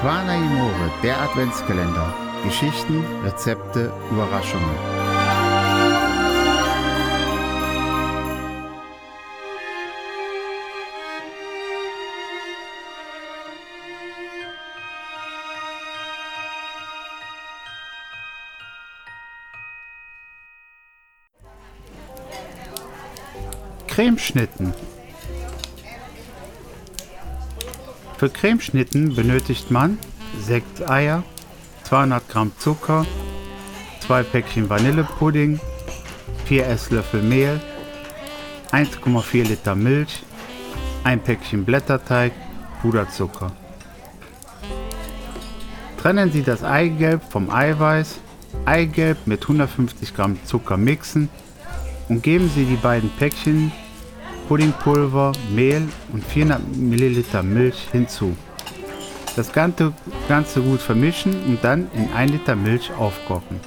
Amore, der Adventskalender. Geschichten, Rezepte, Überraschungen. Cremeschnitten. Für Cremeschnitten benötigt man Sekteier, 200 Gramm Zucker, 2 Päckchen Vanillepudding, 4 Esslöffel Mehl, 1,4 Liter Milch, ein Päckchen Blätterteig, Puderzucker. Trennen Sie das Eigelb vom Eiweiß, Eigelb mit 150 Gramm Zucker mixen und geben Sie die beiden Päckchen Puddingpulver, Mehl und 400 ml Milch hinzu. Das Ganze, Ganze gut vermischen und dann in 1 Liter Milch aufkochen.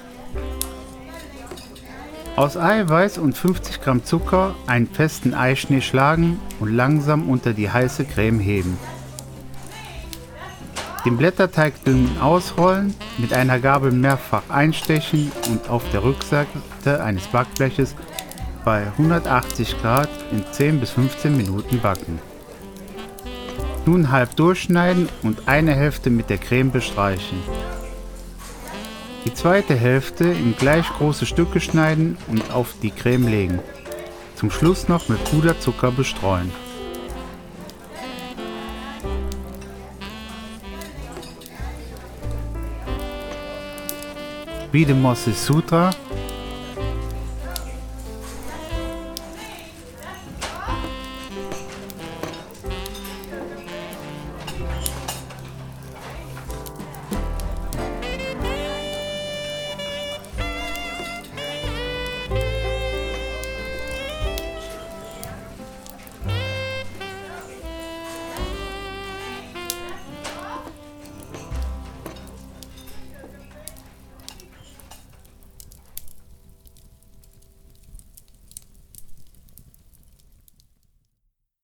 Aus Eiweiß und 50 Gramm Zucker einen festen Eischnee schlagen und langsam unter die heiße Creme heben. Den Blätterteig dünn ausrollen, mit einer Gabel mehrfach einstechen und auf der Rückseite eines Backbleches bei 180 Grad in 10 bis 15 Minuten backen. Nun halb durchschneiden und eine Hälfte mit der Creme bestreichen. Die zweite Hälfte in gleich große Stücke schneiden und auf die Creme legen. Zum Schluss noch mit Puderzucker bestreuen. Wie de Mosses Sutra